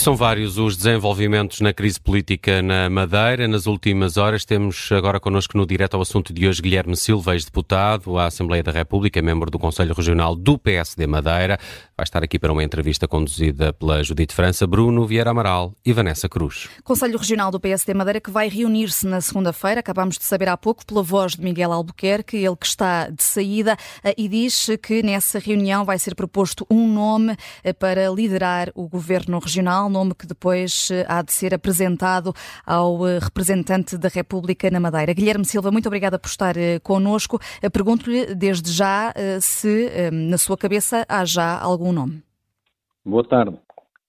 são vários os desenvolvimentos na crise política na Madeira. Nas últimas horas temos agora connosco no direto ao assunto de hoje Guilherme Silva, ex-deputado à Assembleia da República, membro do Conselho Regional do PSD Madeira. Vai estar aqui para uma entrevista conduzida pela Judite França, Bruno Vieira Amaral e Vanessa Cruz. Conselho Regional do PSD Madeira que vai reunir-se na segunda-feira. Acabamos de saber há pouco pela voz de Miguel Albuquerque, ele que está de saída eh, e diz que nessa reunião vai ser proposto um nome eh, para liderar o governo regional nome que depois eh, há de ser apresentado ao eh, representante da República na Madeira. Guilherme Silva, muito obrigada por estar eh, connosco. Pergunto-lhe desde já se na sua cabeça há já algum nome. Boa tarde.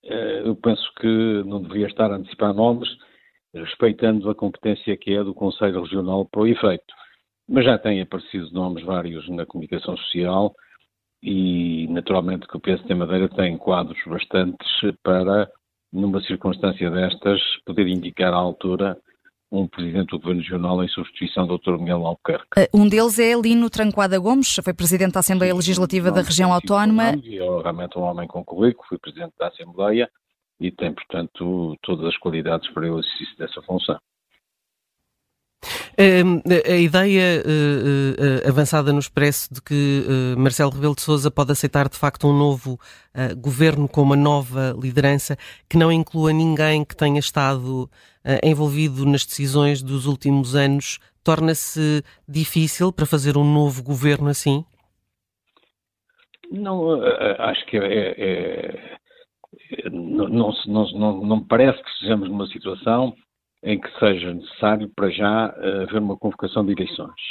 Eu penso que não deveria estar a antecipar nomes, respeitando a competência que é do Conselho Regional para o efeito. Mas já têm aparecido nomes vários na comunicação social e, naturalmente, que o PSD Madeira tem quadros bastantes para numa circunstância destas, poder indicar à altura um presidente do Governo Regional em substituição do Dr. Miguel Albuquerque. Uh, um deles é Lino Tranquada Gomes, foi presidente da Assembleia sim, Legislativa não, da região autónoma. E é realmente um homem com currículo, foi presidente da Assembleia e tem, portanto, todas as qualidades para o exercício dessa função. A, ideia uh, uh, avançada no Expresso de que Marcelo Rebelo de Sousa pode aceitar de facto um novo governo com uma nova liderança que não inclua ninguém que tenha estado envolvido nas decisões dos últimos anos torna-se difícil para fazer um novo governo assim? Não, acho que é, é, é não, não, não, não, parece que estejamos numa situação em que seja necessário, para já, eh, haver uma convocação de eleições.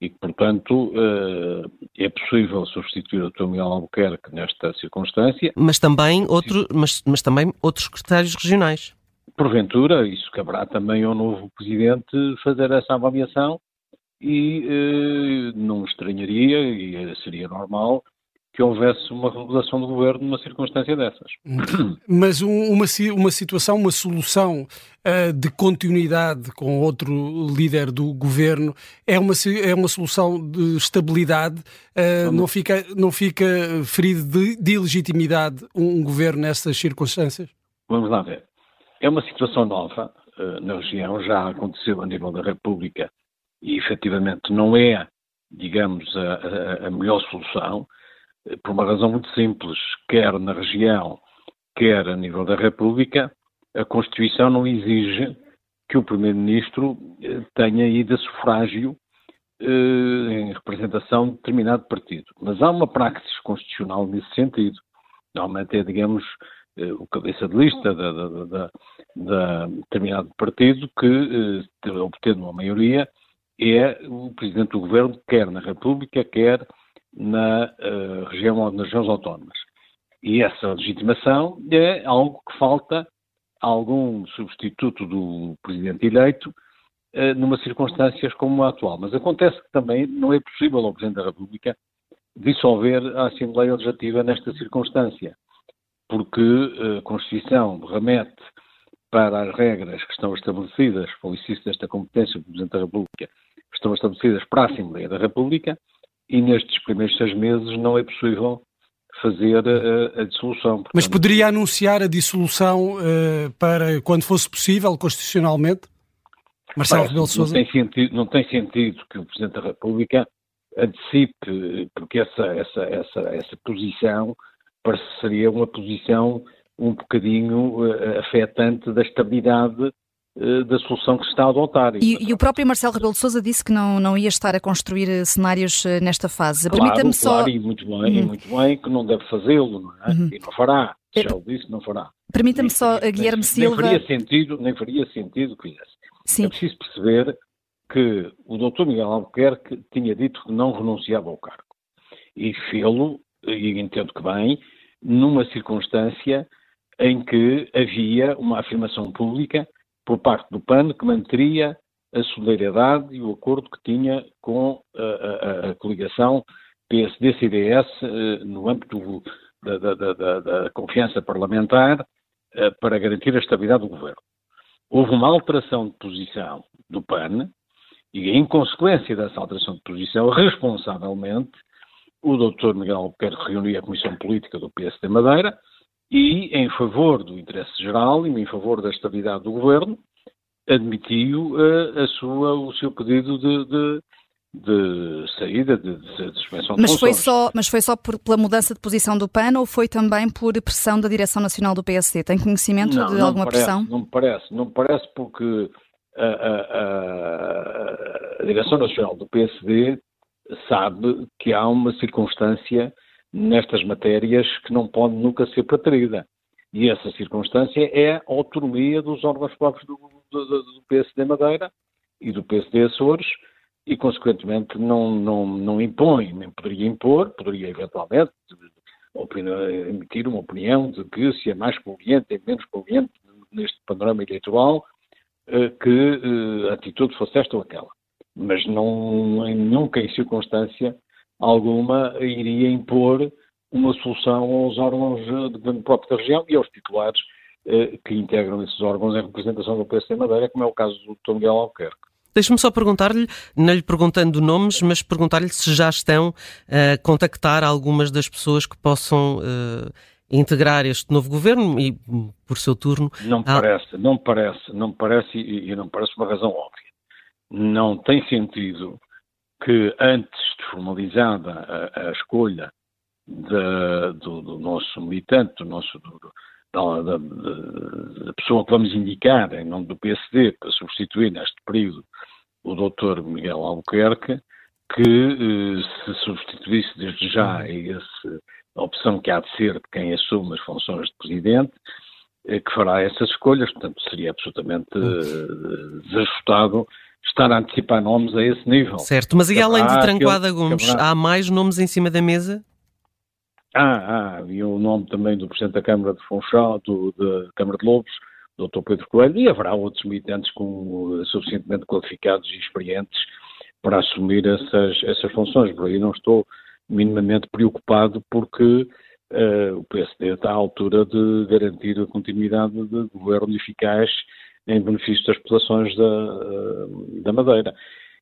E que, portanto, eh, é possível substituir o Dr. Miguel Albuquerque nesta circunstância. Mas também, outro, mas, mas também outros secretários regionais. Porventura, isso caberá também ao novo Presidente fazer essa avaliação e eh, não estranharia, e seria normal, que houvesse uma remodelação do governo numa circunstância dessas. Mas um, uma, uma situação, uma solução uh, de continuidade com outro líder do governo é uma, é uma solução de estabilidade, uh, não, fica, não fica ferido de, de ilegitimidade um, um, governo nessas circunstâncias? Vamos lá ver. É uma situação nova uh, na região, já aconteceu a nível da República e efetivamente não é, digamos, a, a, a melhor solução por uma razão muito simples, quer na região, quer a nível da República, a Constituição não exige que o Primeiro-Ministro eh, tenha ido a sufrágio eh, em representação de determinado partido. Mas há uma praxis constitucional nesse sentido. Normalmente é, digamos, eh, o cabeça de lista da determinado partido que, obtendo uma maioria, é o Presidente do Governo, quer na República, quer na uh, região, nas regiões autónomas. E essa legitimação é algo que falta a algum substituto do presidente eleito uh, numa circunstâncias como a atual. Mas acontece que também não é possível ao Presidente da República dissolver a Assembleia Legislativa nesta circunstância, porque uh, a Constituição remete para as regras que estão estabelecidas, para o exercício desta competência do Presidente da República, que estão estabelecidas para a Assembleia da República, e nestes primeiros seis meses não é possível fazer a, a dissolução. Portanto, Mas poderia anunciar a dissolução uh, para quando fosse possível, constitucionalmente? Marcelo Rebelo Sousa? Não tem, sentido, não tem sentido que o Presidente da República antecipe, porque essa, essa, essa, essa posição pareceria uma posição um bocadinho uh, afetante da estabilidade eh, da solução que se está a adotar. E, e, o próprio Marcelo Rebelo de Sousa disse que não, não ia estar a construir eh, cenários eh, nesta fase. Claro, Permita-me só... Claro, e muito bem, e muito bem, que não deve fazê-lo, não é? Uhum. E não fará. Já o disse, não fará. Permita-me só, nem, Guilherme nem, Silva... Nem faria sentido, nem faria sentido que fizesse. Sim. É preciso perceber que o Dr. Miguel Albuquerque tinha dito que não renunciava ao cargo. E fê-lo, e entendo que bem, numa circunstância em que havia uma afirmação pública por parte do PAN que manteria a solidariedade e o acordo que tinha com a, a, a coligação PSD-CDS eh, no âmbito da, da, da, da, confiança parlamentar eh, para garantir a estabilidade do governo. Houve uma alteração de posição do PAN e, em consequência dessa alteração de posição, responsavelmente, o Dr. Miguel Albuquerque reuniu a Comissão Política do PSD Madeira e, em favor do interesse geral e em favor da estabilidade do governo, admitiu uh, a sua, o seu pedido de, de, de saída, de, de, suspensão mas de foi só Mas foi só por, pela mudança de posição do PAN ou foi também por pressão da direção nacional do PSD? Tem conhecimento não, de não alguma parece, pressão? Não me parece, não me parece porque a, a, a, a direção nacional do PSD sabe que há uma circunstância nestas matérias que não pode nunca ser preterida. E essa circunstância é a autonomia dos órgãos próprios do, do, do PSD Madeira e do PSD Açores e, consequentemente, não, não, não impõe, nem poderia impor, poderia eventualmente emitir uma opinião de que se é mais conveniente ou menos conveniente neste panorama eleitoral eh, que eh, a atitude fosse esta ou aquela. Mas não, nunca em circunstância alguma iria impor uma solução aos órgãos de governo próprio da região e aos titulares eh, que integram esses órgãos em representação do PSD Madeira, como é o caso do Dr. Miguel Albuquerque. Deixe-me só perguntar-lhe, não lhe perguntando nomes, mas perguntar-lhe se já estão a contactar algumas das pessoas que possam uh, integrar este novo governo e, por seu turno. Não me parece, não parece, não parece e, e não parece uma razão óbvia. Não tem sentido que antes de formalizada a, a escolha do, do, nosso militante, do nosso, do, da, da, da, pessoa que vamos indicar em nome do PSD para substituir neste período o Dr. Miguel Albuquerque, que eh, se substituísse desde já esse, a opção que há de ser de quem assume as funções de Presidente, eh, que fará essas escolhas, portanto seria absolutamente eh, desajustado estar a antecipar nomes a esse nível. Certo, mas e além de Tranquada Gomes, há mais nomes em cima da mesa? Ah, ah, e o nome também do Presidente da Câmara de Funchal, do, da Câmara de Lobos, Dr. Pedro Coelho, e haverá outros militantes com, uh, suficientemente qualificados e experientes para assumir essas, essas funções. Por aí não estou minimamente preocupado porque uh, o PSD está à altura de garantir a continuidade de governo eficaz em benefício das populações da, da Madeira.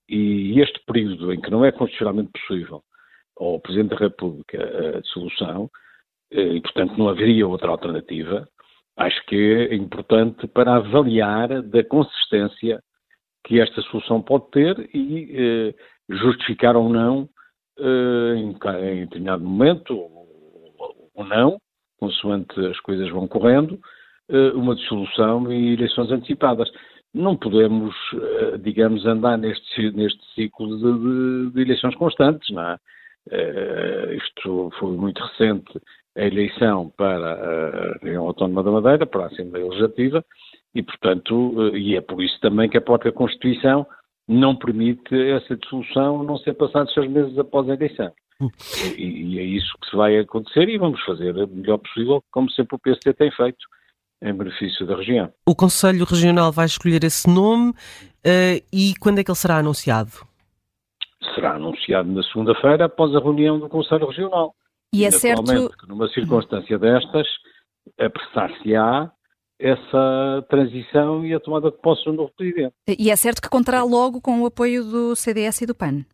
E este período em que não é constitucionalmente possível ao Presidente da República a dissolução, eh, e portanto não haveria outra alternativa, acho que é importante para avaliar da consistência que esta solução pode ter e eh, justificar ou não, eh, em, determinado momento, ou, não, consoante as coisas vão correndo, uma dissolução e eleições antecipadas. Não podemos, eh, digamos, andar neste, neste ciclo de, de, de eleições constantes, não é? Uh, isto foi muito recente, a eleição para a Região Autónoma da Madeira, para a Assembleia Legislativa, e, portanto, uh, e é por isso também que a própria Constituição não permite essa dissolução não ser passados seis meses após a eleição. Hum. E, e, é isso que se vai acontecer e vamos fazer o melhor possível, como sempre o PSD tem feito, em benefício da região. O Conselho Regional vai escolher esse nome uh, e quando é que ele será anunciado? será anunciado na segunda-feira após a reunião do Conselho Regional. E é certo que numa circunstância destas, apressar-se-á essa transição e a tomada de posse do novo Presidente. E é certo que contará logo com o apoio do CDS e do PAN?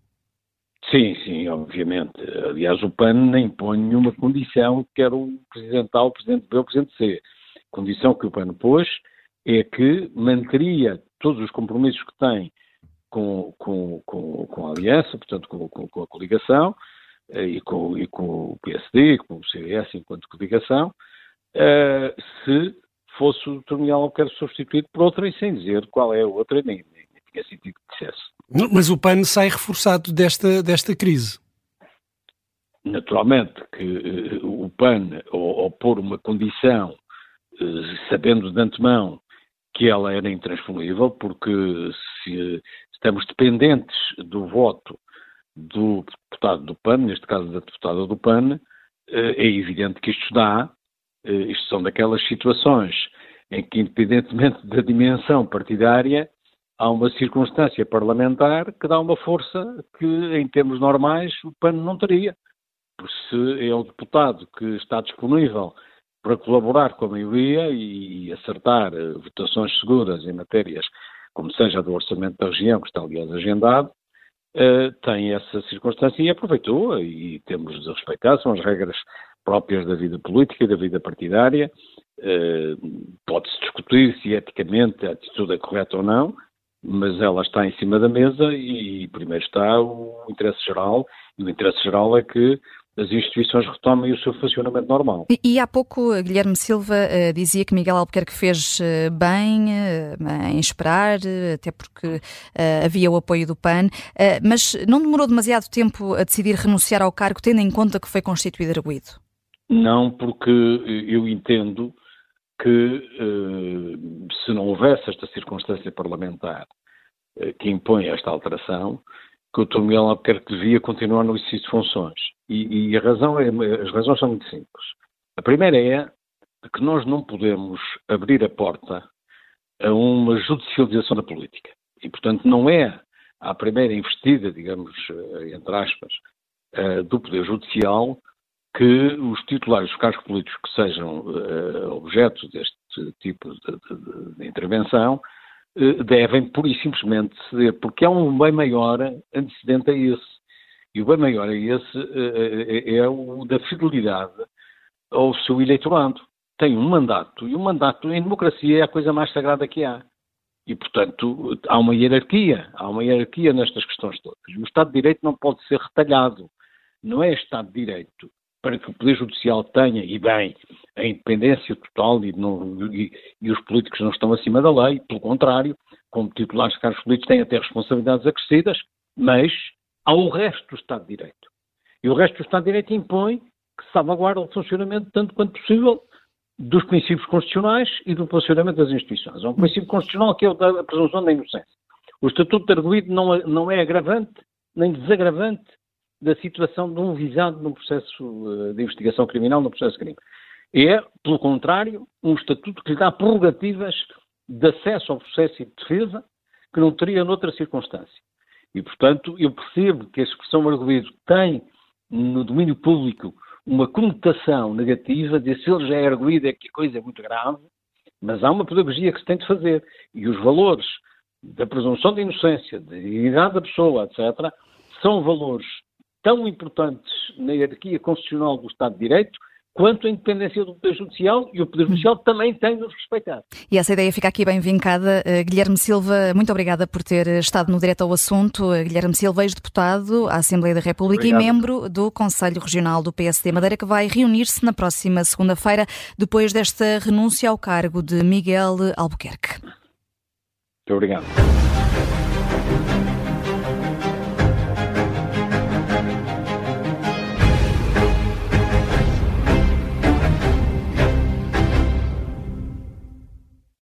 Sim, sim, obviamente. Aliás, o PAN nem põe nenhuma condição, quer o Presidente A, o Presidente B ou o Presidente C. Condição que o PAN pôs é que manteria todos os compromissos que tem com, com, com, com a aliança, portanto com, com, a coligação, eh, e com, e com o PSD, com o CDS enquanto coligação, uh, se fosse o Dr. Miguel Albuquerque substituído por outra e sem dizer qual é a outra, nem, nem, nem tinha sentido que dissesse. Mas o PAN sai reforçado desta, desta crise. Naturalmente que uh, o PAN, ao, ao pôr uma condição, sabendo de antemão que ela era intransponível, porque se estamos dependentes do voto do deputado do PAN, neste caso da deputada do PAN, eh, é evidente que isto dá, eh, isto são daquelas situações em que, independentemente da dimensão partidária, há uma circunstância parlamentar que dá uma força que, em termos normais, o PAN não teria. Porque se é o deputado que está disponível para colaborar com a maioria e acertar eh, votações seguras em matérias como seja do orçamento da região, que está aliás agendado, uh, tem essa circunstância e aproveitou e temos de respeitar, são as regras próprias da vida política e da vida partidária. Uh, Pode-se discutir se eticamente a atitude é correta ou não, mas ela está em cima da mesa e primeiro está o interesse geral, e o interesse geral é que as instituições retomem o seu funcionamento normal. E, e há pouco Guilherme Silva uh, dizia que Miguel Albuquerque fez uh, bem uh, em esperar, até porque havia o apoio do PAN, mas não demorou demasiado tempo a decidir renunciar ao cargo, tendo em conta que foi constituído arguído? Não, porque eu entendo que se não houvesse esta circunstância parlamentar que impõe esta alteração, que o Dr. Miguel Albuquerque devia continuar no exercício de funções. E, e a razão é, as razões são muito simples. A primeira é que nós não podemos abrir a porta a uma judicialização da política. E, portanto, não é a primeira investida, digamos, eh, entre aspas, eh, do Poder Judicial que os titulares dos cargos políticos que sejam uh, objeto deste tipo de, de, de intervenção devem, pura e simplesmente, ceder, porque há um bem maior antecedente a esse. E o bem maior é esse, uh, é o da fidelidade ao seu eleitorado. Tem um mandato, e o mandato em democracia é a coisa mais sagrada que há. E, portanto, há uma hierarquia, há uma hierarquia nestas questões todas. O Estado de Direito não pode ser retalhado. Não é Estado de Direito para que o Poder Judicial tenha, e bem, a independência total e, não, e, e, os políticos não estão acima da lei, pelo contrário, como titulares de cargos políticos têm até responsabilidades acrescidas, mas há o resto do Estado de Direito. E o resto do Estado de Direito impõe que salvaguarde o funcionamento, tanto quanto possível, dos princípios constitucionais e do funcionamento das instituições. Há um princípio constitucional que é o da presunção da inocência. O Estatuto de Arguído não, não é agravante nem desagravante da situação de um visado num processo eh, de investigação criminal, num processo de crime. É, pelo contrário, um estatuto que lhe dá prerrogativas de acesso ao processo e de defesa que não teria noutra circunstância. E, portanto, eu percebo que a expressão arguído tem no domínio público uma conotação negativa de se ele já é arguído é que a coisa é muito grave, mas há uma pedagogia que se tem de fazer. E os valores da presunção de inocência, da dignidade da pessoa, etc., são valores tão importantes na hierarquia constitucional do Estado de Direito quanto a independência do Poder Judicial e o Poder Judicial também tem de nos respeitar. E essa ideia fica aqui bem vincada. Uh, Guilherme Silva, muito obrigada por ter estado no direto ao assunto. Uh, Guilherme Silva, ex-deputado à Assembleia da República Obrigado. e membro do Conselho Regional do PSD Madeira, que vai reunir-se na próxima segunda-feira, depois desta renúncia ao cargo de Miguel Albuquerque. Muito obrigado.